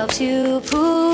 helps you pull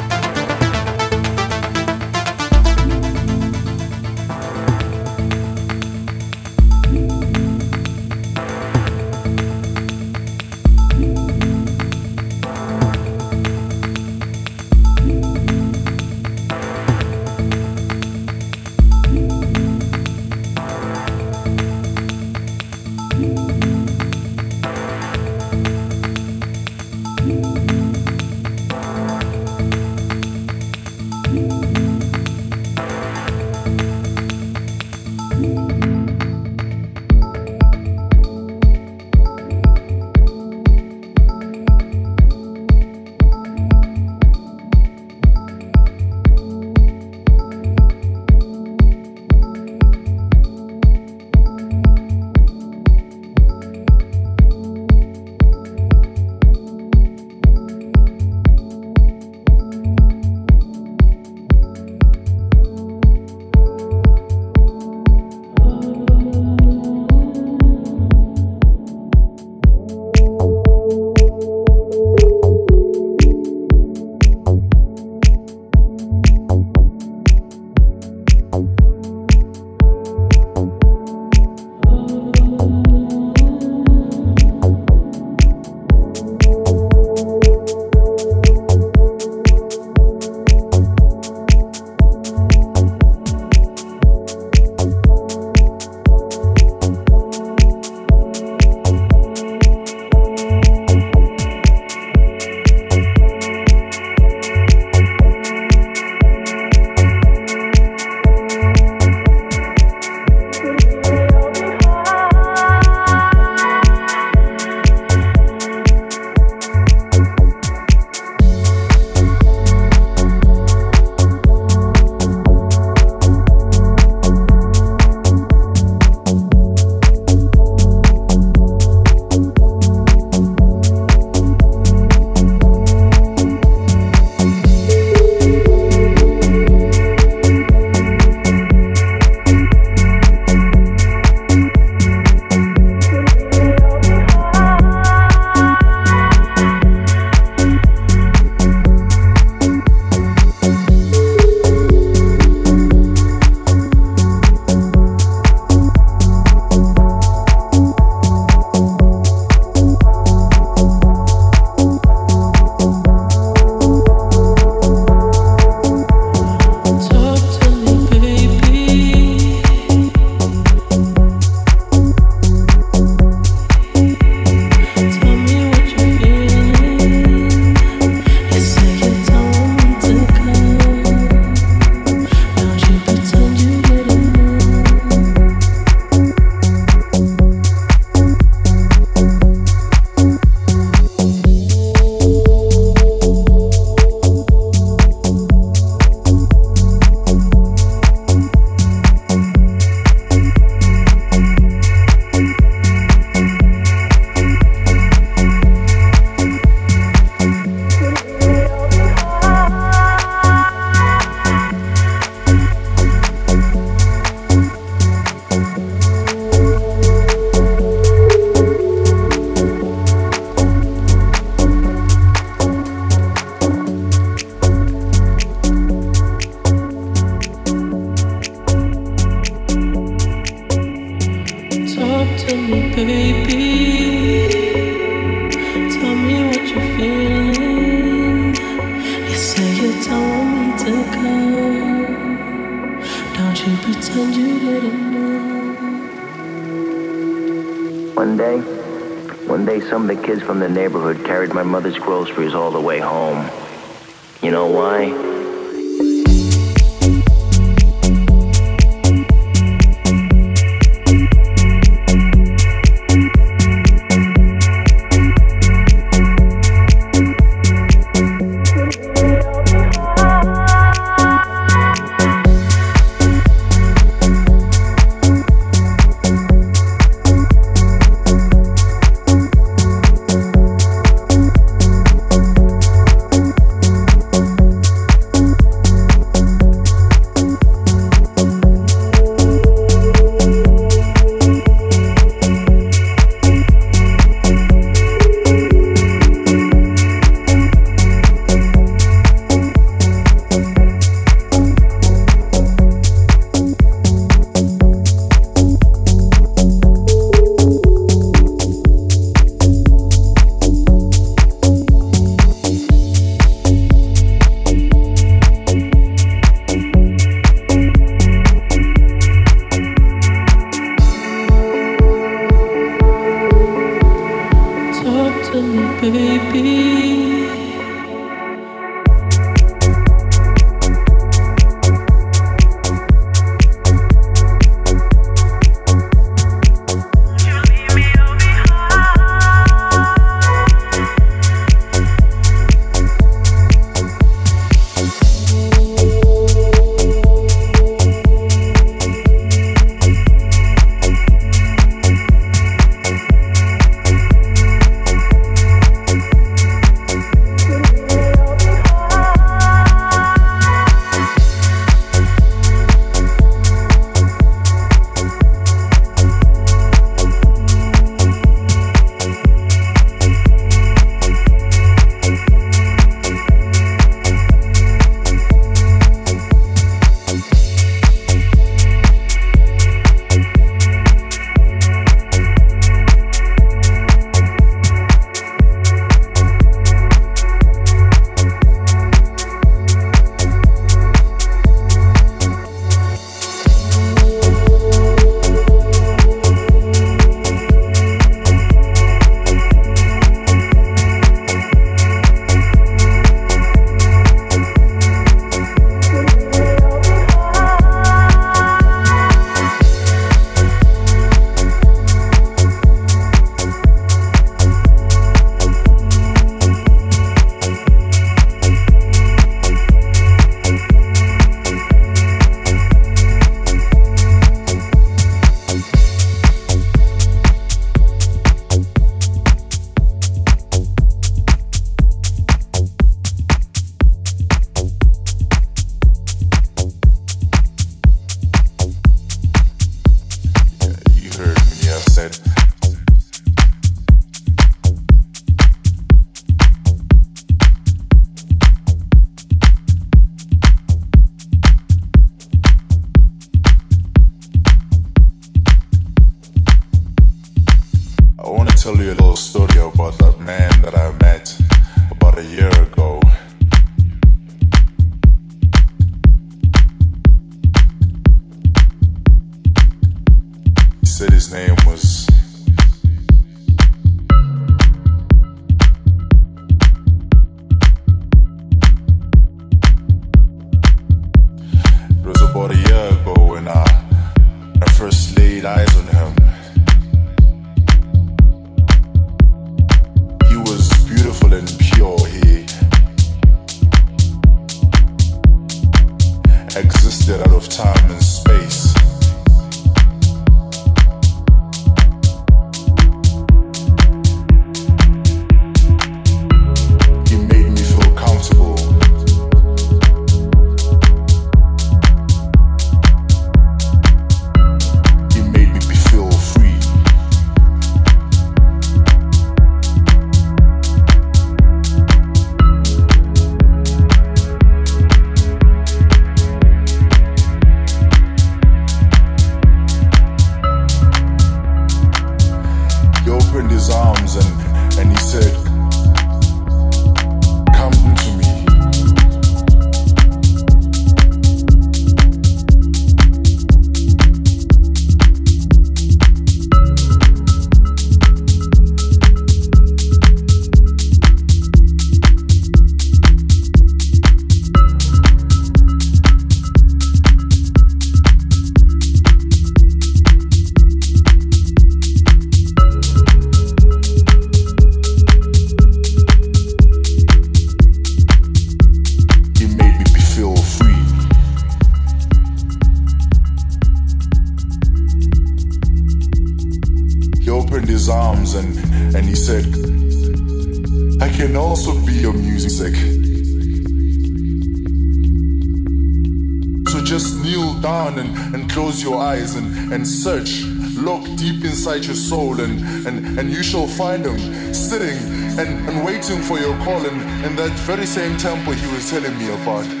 Find him sitting and, and waiting for your call in, in that very same temple he was telling me about.